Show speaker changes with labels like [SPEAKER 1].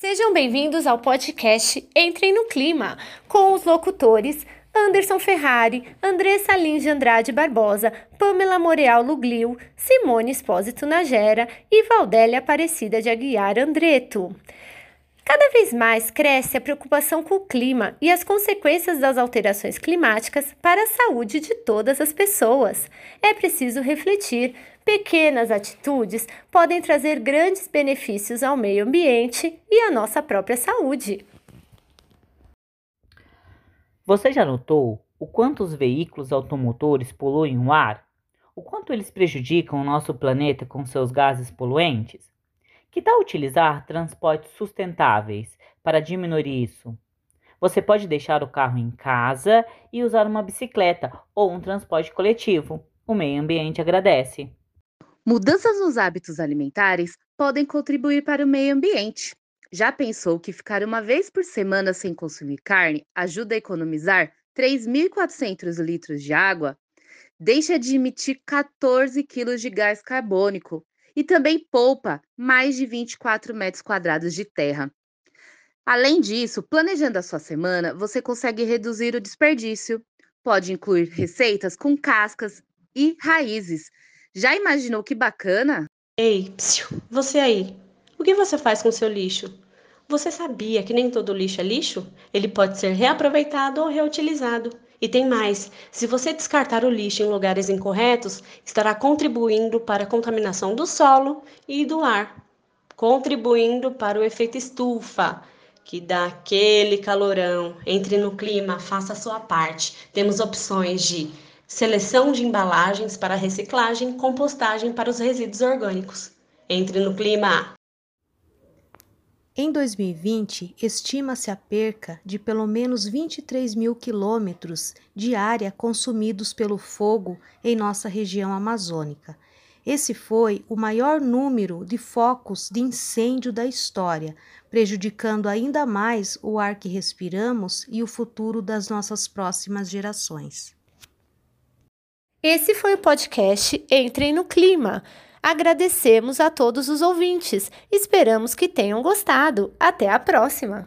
[SPEAKER 1] Sejam bem-vindos ao podcast Entrem no Clima, com os locutores Anderson Ferrari, Andressa Lins de Andrade Barbosa, Pamela Moreal Luglio, Simone Espósito Nagera e Valdélia Aparecida de Aguiar Andreto. Cada vez mais cresce a preocupação com o clima e as consequências das alterações climáticas para a saúde de todas as pessoas. É preciso refletir. Pequenas atitudes podem trazer grandes benefícios ao meio ambiente e à nossa própria saúde.
[SPEAKER 2] Você já notou o quanto os veículos automotores poluem o ar? O quanto eles prejudicam o nosso planeta com seus gases poluentes? Que tal utilizar transportes sustentáveis para diminuir isso? Você pode deixar o carro em casa e usar uma bicicleta ou um transporte coletivo. O meio ambiente agradece.
[SPEAKER 3] Mudanças nos hábitos alimentares podem contribuir para o meio ambiente. Já pensou que ficar uma vez por semana sem consumir carne ajuda a economizar 3.400 litros de água? Deixa de emitir 14 quilos de gás carbônico e também poupa mais de 24 metros quadrados de terra. Além disso, planejando a sua semana, você consegue reduzir o desperdício. Pode incluir receitas com cascas e raízes. Já imaginou que bacana?
[SPEAKER 4] Ei, psiu, você aí, o que você faz com seu lixo? Você sabia que nem todo lixo é lixo? Ele pode ser reaproveitado ou reutilizado. E tem mais: se você descartar o lixo em lugares incorretos, estará contribuindo para a contaminação do solo e do ar, contribuindo para o efeito estufa, que dá aquele calorão. Entre no clima, faça a sua parte. Temos opções de seleção de embalagens para reciclagem, compostagem para os resíduos orgânicos. Entre no clima.
[SPEAKER 5] Em 2020, estima-se a perca de pelo menos 23 mil quilômetros de área consumidos pelo fogo em nossa região amazônica. Esse foi o maior número de focos de incêndio da história, prejudicando ainda mais o ar que respiramos e o futuro das nossas próximas gerações.
[SPEAKER 1] Esse foi o podcast Entrem no Clima. Agradecemos a todos os ouvintes. Esperamos que tenham gostado. Até a próxima!